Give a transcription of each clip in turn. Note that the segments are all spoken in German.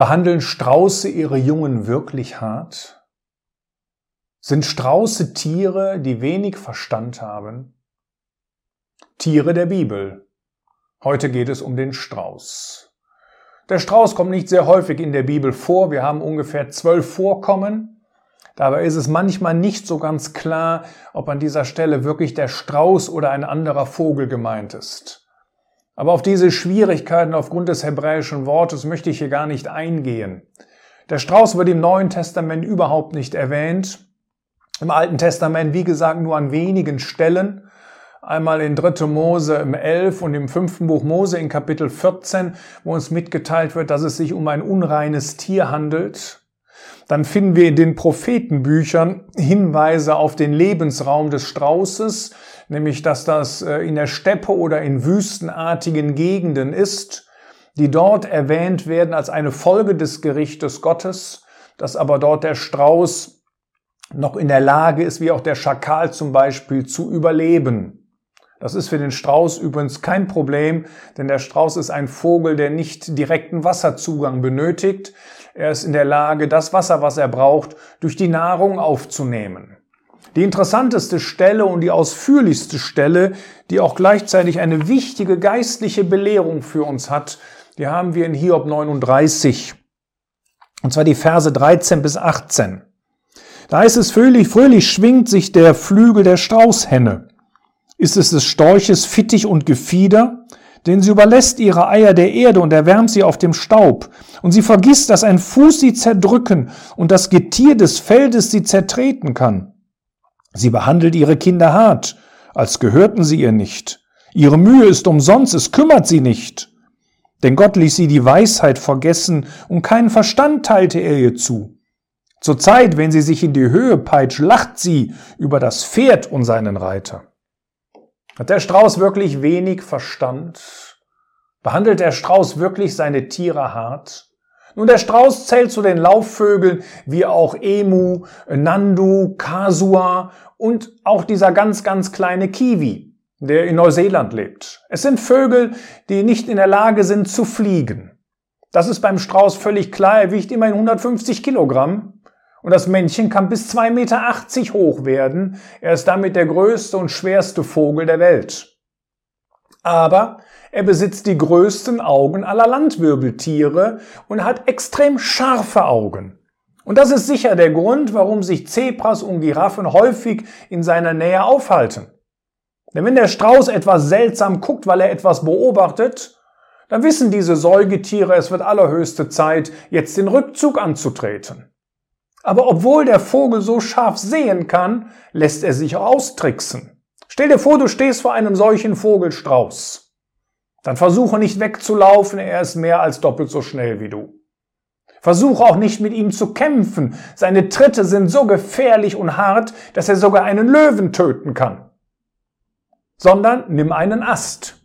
Behandeln Strauße ihre Jungen wirklich hart? Sind Strauße Tiere, die wenig Verstand haben? Tiere der Bibel. Heute geht es um den Strauß. Der Strauß kommt nicht sehr häufig in der Bibel vor. Wir haben ungefähr zwölf Vorkommen. Dabei ist es manchmal nicht so ganz klar, ob an dieser Stelle wirklich der Strauß oder ein anderer Vogel gemeint ist. Aber auf diese Schwierigkeiten aufgrund des hebräischen Wortes möchte ich hier gar nicht eingehen. Der Strauß wird im Neuen Testament überhaupt nicht erwähnt. Im Alten Testament, wie gesagt, nur an wenigen Stellen. Einmal in 3. Mose im 11 und im 5. Buch Mose in Kapitel 14, wo uns mitgeteilt wird, dass es sich um ein unreines Tier handelt. Dann finden wir in den Prophetenbüchern Hinweise auf den Lebensraum des Straußes, nämlich dass das äh, in der Steppe oder in wüstenartigen Gegenden ist, die dort erwähnt werden als eine Folge des Gerichtes Gottes, dass aber dort der Strauß noch in der Lage ist, wie auch der Schakal zum Beispiel, zu überleben. Das ist für den Strauß übrigens kein Problem, denn der Strauß ist ein Vogel, der nicht direkten Wasserzugang benötigt. Er ist in der Lage, das Wasser, was er braucht, durch die Nahrung aufzunehmen. Die interessanteste Stelle und die ausführlichste Stelle, die auch gleichzeitig eine wichtige geistliche Belehrung für uns hat, die haben wir in Hiob 39. Und zwar die Verse 13 bis 18. Da ist es fröhlich, fröhlich schwingt sich der Flügel der Straußhenne. Ist es des Storches Fittich und Gefieder? Denn sie überlässt ihre Eier der Erde und erwärmt sie auf dem Staub. Und sie vergisst, dass ein Fuß sie zerdrücken und das Getier des Feldes sie zertreten kann. Sie behandelt ihre Kinder hart, als gehörten sie ihr nicht. Ihre Mühe ist umsonst, es kümmert sie nicht. Denn Gott ließ sie die Weisheit vergessen und keinen Verstand teilte er ihr zu. Zur Zeit, wenn sie sich in die Höhe peitscht, lacht sie über das Pferd und seinen Reiter. Hat der Strauß wirklich wenig Verstand? Behandelt der Strauß wirklich seine Tiere hart? Nun, der Strauß zählt zu den Laufvögeln wie auch Emu, Nandu, Kasua und auch dieser ganz, ganz kleine Kiwi, der in Neuseeland lebt. Es sind Vögel, die nicht in der Lage sind zu fliegen. Das ist beim Strauß völlig klar. Er wiegt immerhin 150 Kilogramm. Und das Männchen kann bis 2,80 Meter hoch werden. Er ist damit der größte und schwerste Vogel der Welt. Aber er besitzt die größten Augen aller Landwirbeltiere und hat extrem scharfe Augen. Und das ist sicher der Grund, warum sich Zebras und Giraffen häufig in seiner Nähe aufhalten. Denn wenn der Strauß etwas seltsam guckt, weil er etwas beobachtet, dann wissen diese Säugetiere, es wird allerhöchste Zeit, jetzt den Rückzug anzutreten. Aber obwohl der Vogel so scharf sehen kann, lässt er sich austricksen. Stell dir vor, du stehst vor einem solchen Vogelstrauß. Dann versuche nicht wegzulaufen, er ist mehr als doppelt so schnell wie du. Versuche auch nicht mit ihm zu kämpfen. Seine Tritte sind so gefährlich und hart, dass er sogar einen Löwen töten kann. Sondern nimm einen Ast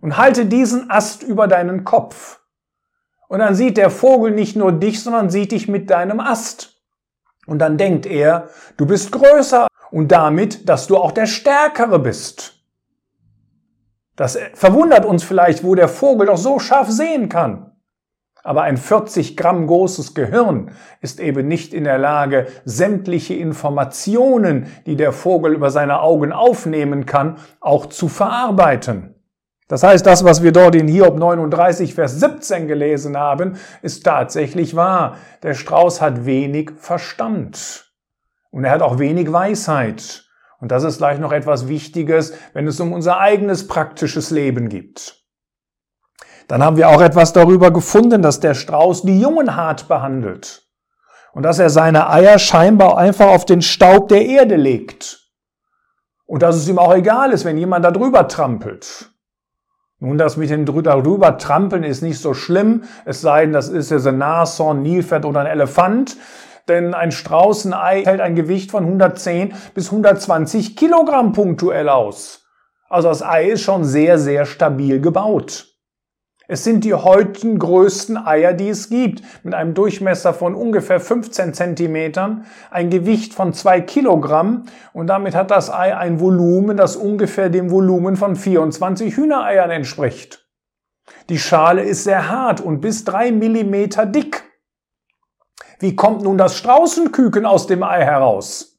und halte diesen Ast über deinen Kopf. Und dann sieht der Vogel nicht nur dich, sondern sieht dich mit deinem Ast. Und dann denkt er, du bist größer und damit, dass du auch der Stärkere bist. Das verwundert uns vielleicht, wo der Vogel doch so scharf sehen kann. Aber ein 40 Gramm großes Gehirn ist eben nicht in der Lage, sämtliche Informationen, die der Vogel über seine Augen aufnehmen kann, auch zu verarbeiten. Das heißt, das, was wir dort in Hiob 39, Vers 17 gelesen haben, ist tatsächlich wahr. Der Strauß hat wenig Verstand. Und er hat auch wenig Weisheit. Und das ist gleich noch etwas Wichtiges, wenn es um unser eigenes praktisches Leben geht. Dann haben wir auch etwas darüber gefunden, dass der Strauß die Jungen hart behandelt und dass er seine Eier scheinbar einfach auf den Staub der Erde legt und dass es ihm auch egal ist, wenn jemand da drüber trampelt. Nun, das mit dem drüber trampeln ist nicht so schlimm, es sei denn, das ist jetzt ein Nashorn, Nilpferd oder ein Elefant denn ein Straußenei hält ein Gewicht von 110 bis 120 Kilogramm punktuell aus. Also das Ei ist schon sehr, sehr stabil gebaut. Es sind die heutigen größten Eier, die es gibt, mit einem Durchmesser von ungefähr 15 Zentimetern, ein Gewicht von 2 Kilogramm und damit hat das Ei ein Volumen, das ungefähr dem Volumen von 24 Hühnereiern entspricht. Die Schale ist sehr hart und bis 3 Millimeter dick. Wie kommt nun das Straußenküken aus dem Ei heraus?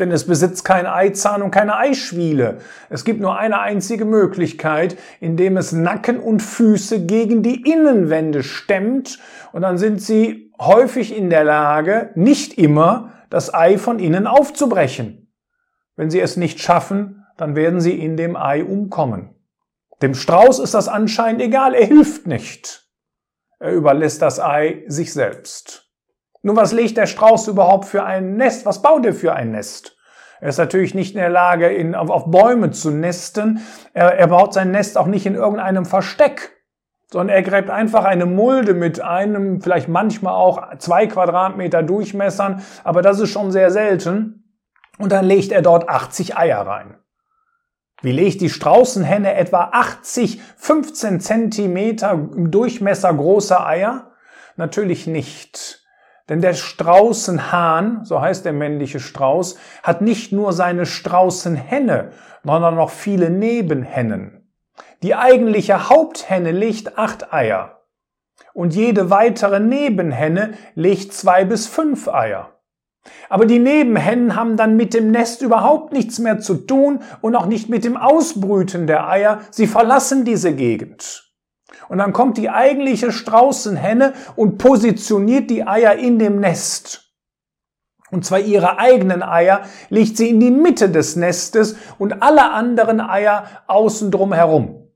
Denn es besitzt kein Eizahn und keine Eischwiele. Es gibt nur eine einzige Möglichkeit, indem es Nacken und Füße gegen die Innenwände stemmt und dann sind sie häufig in der Lage, nicht immer, das Ei von innen aufzubrechen. Wenn sie es nicht schaffen, dann werden sie in dem Ei umkommen. Dem Strauß ist das anscheinend egal, er hilft nicht. Er überlässt das Ei sich selbst. Nun, was legt der Strauß überhaupt für ein Nest? Was baut er für ein Nest? Er ist natürlich nicht in der Lage, in, auf, auf Bäume zu nesten. Er, er baut sein Nest auch nicht in irgendeinem Versteck, sondern er gräbt einfach eine Mulde mit einem, vielleicht manchmal auch zwei Quadratmeter Durchmessern, aber das ist schon sehr selten. Und dann legt er dort 80 Eier rein. Wie legt die Straußenhenne etwa 80, 15 Zentimeter Durchmesser große Eier? Natürlich nicht. Denn der Straußenhahn, so heißt der männliche Strauß, hat nicht nur seine Straußenhenne, sondern noch viele Nebenhennen. Die eigentliche Haupthenne legt acht Eier. Und jede weitere Nebenhenne legt zwei bis fünf Eier. Aber die Nebenhennen haben dann mit dem Nest überhaupt nichts mehr zu tun und auch nicht mit dem Ausbrüten der Eier. Sie verlassen diese Gegend. Und dann kommt die eigentliche Straußenhenne und positioniert die Eier in dem Nest. Und zwar ihre eigenen Eier legt sie in die Mitte des Nestes und alle anderen Eier außen drum herum.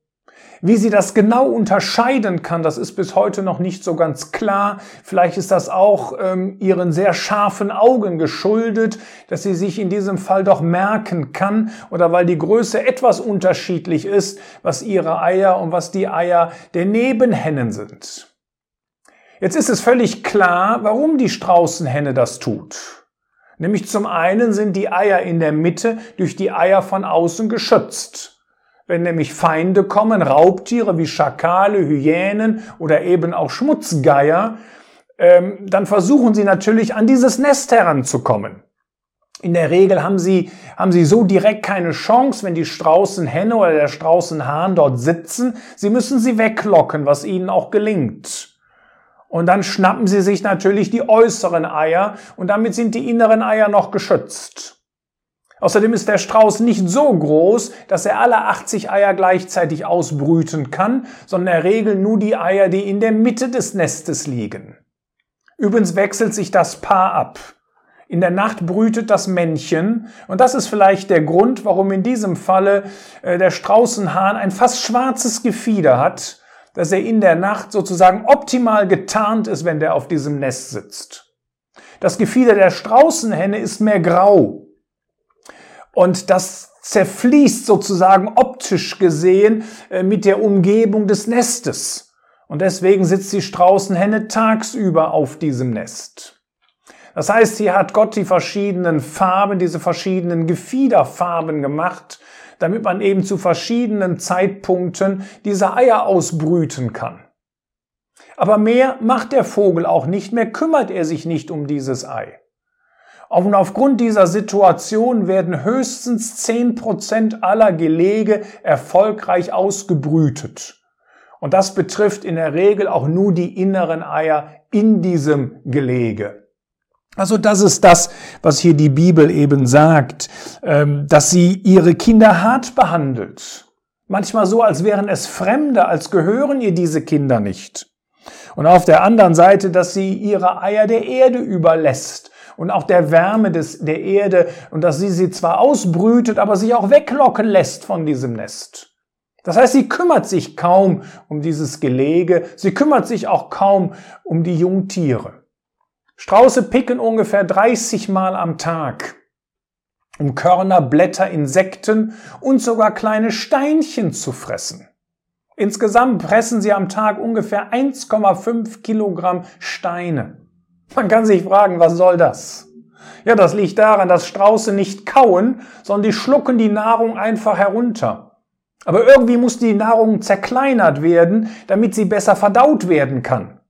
Wie sie das genau unterscheiden kann, das ist bis heute noch nicht so ganz klar. Vielleicht ist das auch ähm, ihren sehr scharfen Augen geschuldet, dass sie sich in diesem Fall doch merken kann oder weil die Größe etwas unterschiedlich ist, was ihre Eier und was die Eier der Nebenhennen sind. Jetzt ist es völlig klar, warum die Straußenhenne das tut. Nämlich zum einen sind die Eier in der Mitte durch die Eier von außen geschützt. Wenn nämlich Feinde kommen, Raubtiere wie Schakale, Hyänen oder eben auch Schmutzgeier, ähm, dann versuchen sie natürlich an dieses Nest heranzukommen. In der Regel haben sie, haben sie so direkt keine Chance, wenn die Straußenhenne oder der Straußenhahn dort sitzen. Sie müssen sie weglocken, was ihnen auch gelingt. Und dann schnappen sie sich natürlich die äußeren Eier und damit sind die inneren Eier noch geschützt. Außerdem ist der Strauß nicht so groß, dass er alle 80 Eier gleichzeitig ausbrüten kann, sondern er regelt nur die Eier, die in der Mitte des Nestes liegen. Übrigens wechselt sich das Paar ab. In der Nacht brütet das Männchen und das ist vielleicht der Grund, warum in diesem Falle äh, der Straußenhahn ein fast schwarzes Gefieder hat, dass er in der Nacht sozusagen optimal getarnt ist, wenn der auf diesem Nest sitzt. Das Gefieder der Straußenhenne ist mehr grau. Und das zerfließt sozusagen optisch gesehen äh, mit der Umgebung des Nestes. Und deswegen sitzt die Straußenhenne tagsüber auf diesem Nest. Das heißt, hier hat Gott die verschiedenen Farben, diese verschiedenen Gefiederfarben gemacht, damit man eben zu verschiedenen Zeitpunkten diese Eier ausbrüten kann. Aber mehr macht der Vogel auch nicht, mehr kümmert er sich nicht um dieses Ei. Und aufgrund dieser Situation werden höchstens zehn Prozent aller Gelege erfolgreich ausgebrütet. Und das betrifft in der Regel auch nur die inneren Eier in diesem Gelege. Also das ist das, was hier die Bibel eben sagt, ähm, dass sie ihre Kinder hart behandelt. Manchmal so, als wären es Fremde, als gehören ihr diese Kinder nicht. Und auf der anderen Seite, dass sie ihre Eier der Erde überlässt und auch der Wärme des, der Erde und dass sie sie zwar ausbrütet, aber sich auch weglocken lässt von diesem Nest. Das heißt, sie kümmert sich kaum um dieses Gelege, sie kümmert sich auch kaum um die Jungtiere. Strauße picken ungefähr 30 Mal am Tag, um Körner, Blätter, Insekten und sogar kleine Steinchen zu fressen. Insgesamt pressen sie am Tag ungefähr 1,5 Kilogramm Steine. Man kann sich fragen, was soll das? Ja, das liegt daran, dass Strauße nicht kauen, sondern die schlucken die Nahrung einfach herunter. Aber irgendwie muss die Nahrung zerkleinert werden, damit sie besser verdaut werden kann.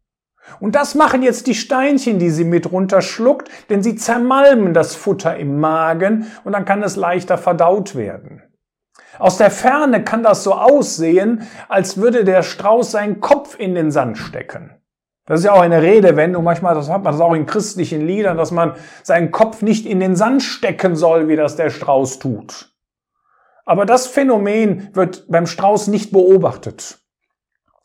Und das machen jetzt die Steinchen, die sie mit runterschluckt, denn sie zermalmen das Futter im Magen und dann kann es leichter verdaut werden. Aus der Ferne kann das so aussehen, als würde der Strauß seinen Kopf in den Sand stecken. Das ist ja auch eine Redewendung, manchmal das hat man das auch in christlichen Liedern, dass man seinen Kopf nicht in den Sand stecken soll, wie das der Strauß tut. Aber das Phänomen wird beim Strauß nicht beobachtet.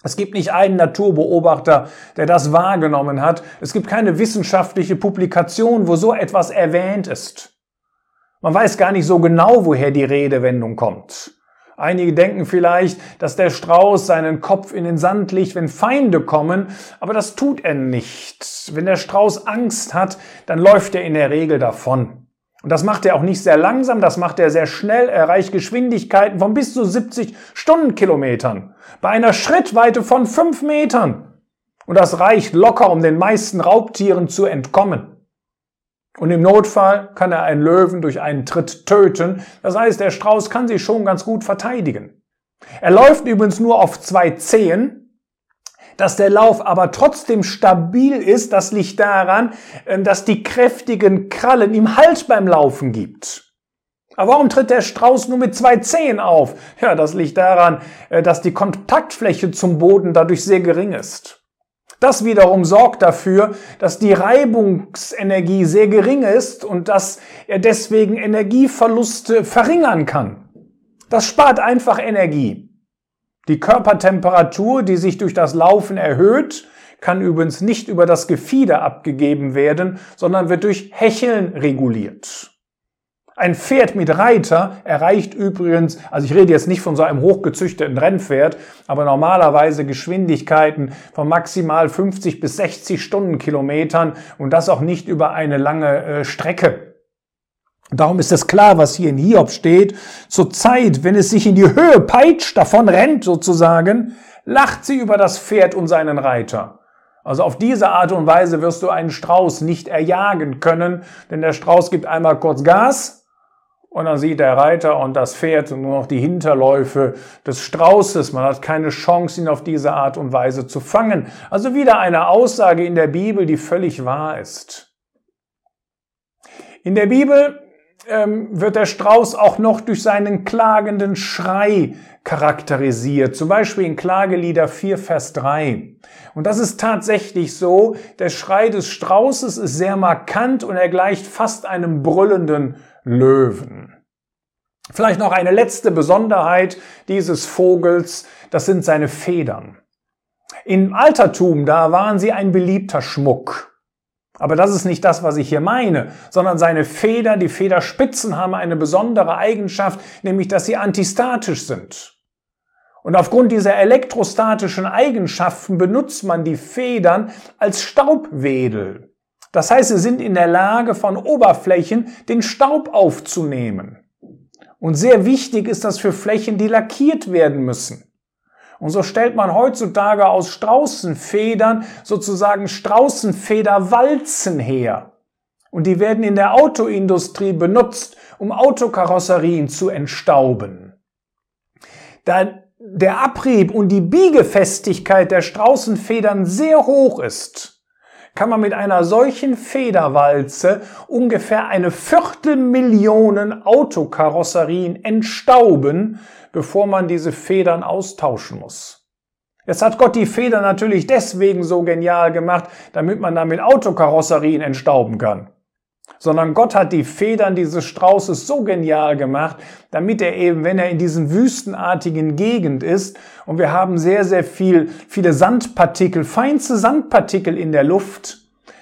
Es gibt nicht einen Naturbeobachter, der das wahrgenommen hat. Es gibt keine wissenschaftliche Publikation, wo so etwas erwähnt ist. Man weiß gar nicht so genau, woher die Redewendung kommt. Einige denken vielleicht, dass der Strauß seinen Kopf in den Sand legt, wenn Feinde kommen, aber das tut er nicht. Wenn der Strauß Angst hat, dann läuft er in der Regel davon. Und das macht er auch nicht sehr langsam, das macht er sehr schnell, er erreicht Geschwindigkeiten von bis zu 70 Stundenkilometern. Bei einer Schrittweite von 5 Metern. Und das reicht locker, um den meisten Raubtieren zu entkommen. Und im Notfall kann er einen Löwen durch einen Tritt töten. Das heißt, der Strauß kann sich schon ganz gut verteidigen. Er läuft übrigens nur auf zwei Zehen. Dass der Lauf aber trotzdem stabil ist, das liegt daran, äh, dass die kräftigen Krallen ihm Halt beim Laufen gibt. Aber warum tritt der Strauß nur mit zwei Zehen auf? Ja, das liegt daran, äh, dass die Kontaktfläche zum Boden dadurch sehr gering ist. Das wiederum sorgt dafür, dass die Reibungsenergie sehr gering ist und dass er deswegen Energieverluste verringern kann. Das spart einfach Energie. Die Körpertemperatur, die sich durch das Laufen erhöht, kann übrigens nicht über das Gefieder abgegeben werden, sondern wird durch Hecheln reguliert. Ein Pferd mit Reiter erreicht übrigens, also ich rede jetzt nicht von so einem hochgezüchteten Rennpferd, aber normalerweise Geschwindigkeiten von maximal 50 bis 60 Stundenkilometern und das auch nicht über eine lange äh, Strecke. Darum ist es klar, was hier in Hiob steht. Zur Zeit, wenn es sich in die Höhe peitscht, davon rennt sozusagen, lacht sie über das Pferd und seinen Reiter. Also auf diese Art und Weise wirst du einen Strauß nicht erjagen können, denn der Strauß gibt einmal kurz Gas und dann sieht der Reiter und das Pferd nur noch die Hinterläufe des Straußes. Man hat keine Chance, ihn auf diese Art und Weise zu fangen. Also wieder eine Aussage in der Bibel, die völlig wahr ist. In der Bibel ähm, wird der Strauß auch noch durch seinen klagenden Schrei charakterisiert. Zum Beispiel in Klagelieder 4, Vers 3. Und das ist tatsächlich so. Der Schrei des Straußes ist sehr markant und er gleicht fast einem brüllenden Löwen. Vielleicht noch eine letzte Besonderheit dieses Vogels, das sind seine Federn. Im Altertum, da waren sie ein beliebter Schmuck. Aber das ist nicht das, was ich hier meine, sondern seine Federn, die Federspitzen haben eine besondere Eigenschaft, nämlich dass sie antistatisch sind. Und aufgrund dieser elektrostatischen Eigenschaften benutzt man die Federn als Staubwedel. Das heißt, sie sind in der Lage, von Oberflächen den Staub aufzunehmen. Und sehr wichtig ist das für Flächen, die lackiert werden müssen. Und so stellt man heutzutage aus Straußenfedern sozusagen Straußenfederwalzen her. Und die werden in der Autoindustrie benutzt, um Autokarosserien zu entstauben. Da der Abrieb und die Biegefestigkeit der Straußenfedern sehr hoch ist, kann man mit einer solchen Federwalze ungefähr eine Viertelmillion Autokarosserien entstauben, bevor man diese Federn austauschen muss. Jetzt hat Gott die Federn natürlich deswegen so genial gemacht, damit man damit Autokarosserien entstauben kann sondern Gott hat die Federn dieses Straußes so genial gemacht, damit er eben, wenn er in diesen wüstenartigen Gegend ist und wir haben sehr, sehr viel, viele Sandpartikel, feinste Sandpartikel in der Luft,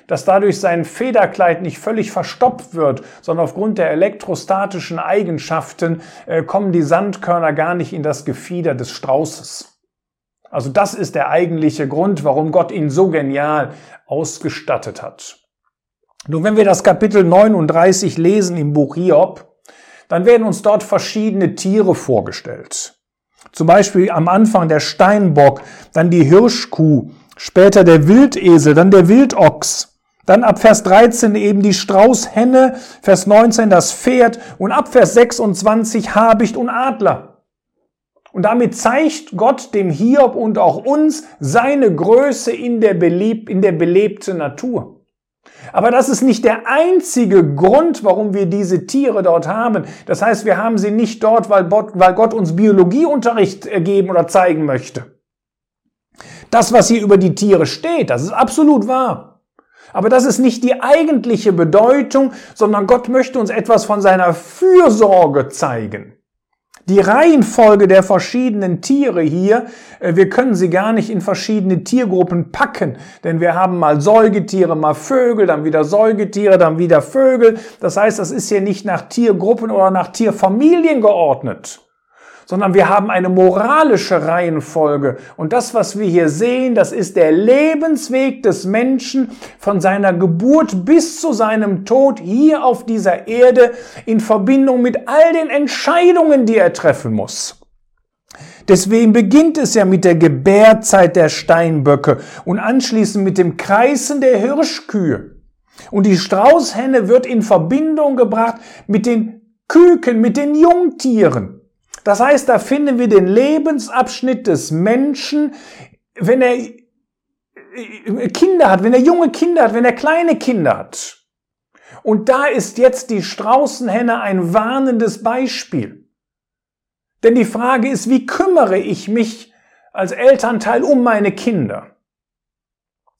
dass dadurch sein Federkleid nicht völlig verstopft wird, sondern aufgrund der elektrostatischen Eigenschaften äh, kommen die Sandkörner gar nicht in das Gefieder des Straußes. Also das ist der eigentliche Grund, warum Gott ihn so genial ausgestattet hat. Nun, wenn wir das Kapitel 39 lesen im Buch Hiob, dann werden uns dort verschiedene Tiere vorgestellt. Zum Beispiel am Anfang der Steinbock, dann die Hirschkuh, später der Wildesel, dann der Wildochs, dann ab Vers 13 eben die Straußhenne, Vers 19 das Pferd und ab Vers 26 Habicht und Adler. Und damit zeigt Gott dem Hiob und auch uns seine Größe in der, belebt, in der belebten Natur. Aber das ist nicht der einzige Grund, warum wir diese Tiere dort haben. Das heißt, wir haben sie nicht dort, weil Gott uns Biologieunterricht geben oder zeigen möchte. Das, was hier über die Tiere steht, das ist absolut wahr. Aber das ist nicht die eigentliche Bedeutung, sondern Gott möchte uns etwas von seiner Fürsorge zeigen. Die Reihenfolge der verschiedenen Tiere hier, äh, wir können sie gar nicht in verschiedene Tiergruppen packen, denn wir haben mal Säugetiere, mal Vögel, dann wieder Säugetiere, dann wieder Vögel. Das heißt, das ist hier nicht nach Tiergruppen oder nach Tierfamilien geordnet sondern wir haben eine moralische Reihenfolge. Und das, was wir hier sehen, das ist der Lebensweg des Menschen von seiner Geburt bis zu seinem Tod hier auf dieser Erde in Verbindung mit all den Entscheidungen, die er treffen muss. Deswegen beginnt es ja mit der Gebärzeit der Steinböcke und anschließend mit dem Kreisen der Hirschkühe. Und die Straußhenne wird in Verbindung gebracht mit den Küken, mit den Jungtieren. Das heißt, da finden wir den Lebensabschnitt des Menschen, wenn er äh, Kinder hat, wenn er junge Kinder hat, wenn er kleine Kinder hat. Und da ist jetzt die Straußenhenne ein warnendes Beispiel. Denn die Frage ist, wie kümmere ich mich als Elternteil um meine Kinder?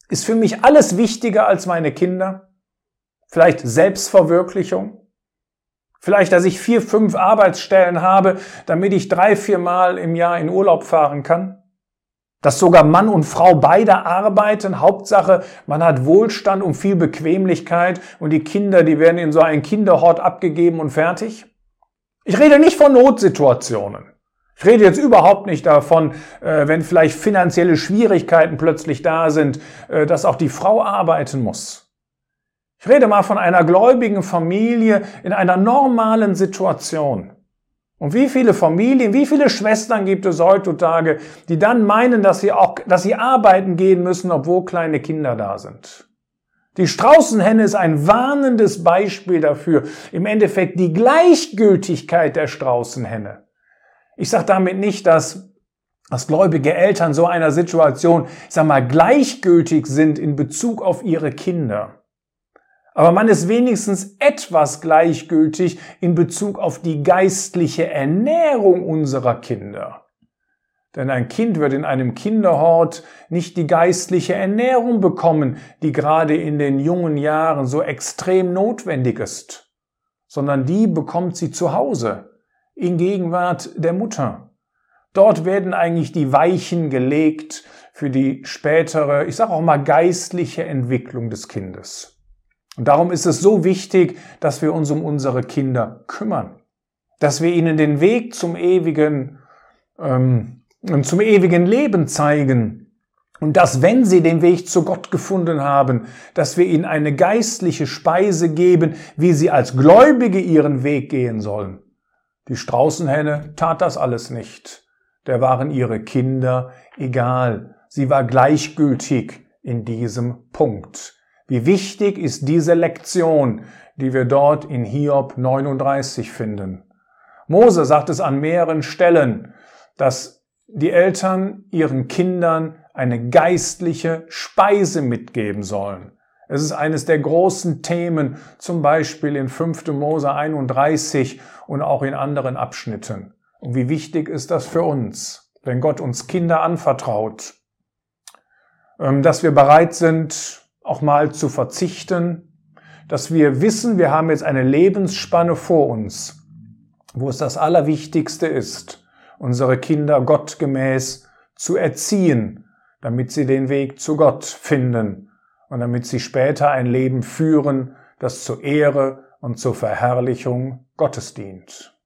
Ist für mich alles wichtiger als meine Kinder? Vielleicht Selbstverwirklichung? Vielleicht, dass ich vier, fünf Arbeitsstellen habe, damit ich drei, vier Mal im Jahr in Urlaub fahren kann. Dass sogar Mann und Frau beide arbeiten. Hauptsache, man hat Wohlstand und viel Bequemlichkeit und die Kinder, die werden in so einen Kinderhort abgegeben und fertig. Ich rede nicht von Notsituationen. Ich rede jetzt überhaupt nicht davon, äh, wenn vielleicht finanzielle Schwierigkeiten plötzlich da sind, äh, dass auch die Frau arbeiten muss. Ich rede mal von einer gläubigen Familie in einer normalen Situation. Und wie viele Familien, wie viele Schwestern gibt es heutzutage, die dann meinen, dass sie auch, dass sie arbeiten gehen müssen, obwohl kleine Kinder da sind? Die Straußenhenne ist ein warnendes Beispiel dafür. Im Endeffekt die Gleichgültigkeit der Straußenhenne. Ich sage damit nicht, dass, dass gläubige Eltern so einer Situation, ich sag mal, gleichgültig sind in Bezug auf ihre Kinder. Aber man ist wenigstens etwas gleichgültig in Bezug auf die geistliche Ernährung unserer Kinder. Denn ein Kind wird in einem Kinderhort nicht die geistliche Ernährung bekommen, die gerade in den jungen Jahren so extrem notwendig ist, sondern die bekommt sie zu Hause, in Gegenwart der Mutter. Dort werden eigentlich die Weichen gelegt für die spätere, ich sage auch mal geistliche Entwicklung des Kindes. Und darum ist es so wichtig, dass wir uns um unsere Kinder kümmern, dass wir ihnen den Weg zum ewigen, ähm, zum ewigen Leben zeigen. Und dass, wenn sie den Weg zu Gott gefunden haben, dass wir ihnen eine geistliche Speise geben, wie sie als Gläubige ihren Weg gehen sollen. Die Straußenhenne tat das alles nicht. Der waren ihre Kinder egal. Sie war gleichgültig in diesem Punkt. Wie wichtig ist diese Lektion, die wir dort in Hiob 39 finden. Mose sagt es an mehreren Stellen, dass die Eltern ihren Kindern eine geistliche Speise mitgeben sollen. Es ist eines der großen Themen, zum Beispiel in 5. Mose 31 und auch in anderen Abschnitten. Und wie wichtig ist das für uns, wenn Gott uns Kinder anvertraut, ähm, dass wir bereit sind, auch mal zu verzichten, dass wir wissen, wir haben jetzt eine Lebensspanne vor uns, wo es das Allerwichtigste ist, unsere Kinder gottgemäß zu erziehen, damit sie den Weg zu Gott finden und damit sie später ein Leben führen, das zur Ehre und zur Verherrlichung Gottes dient.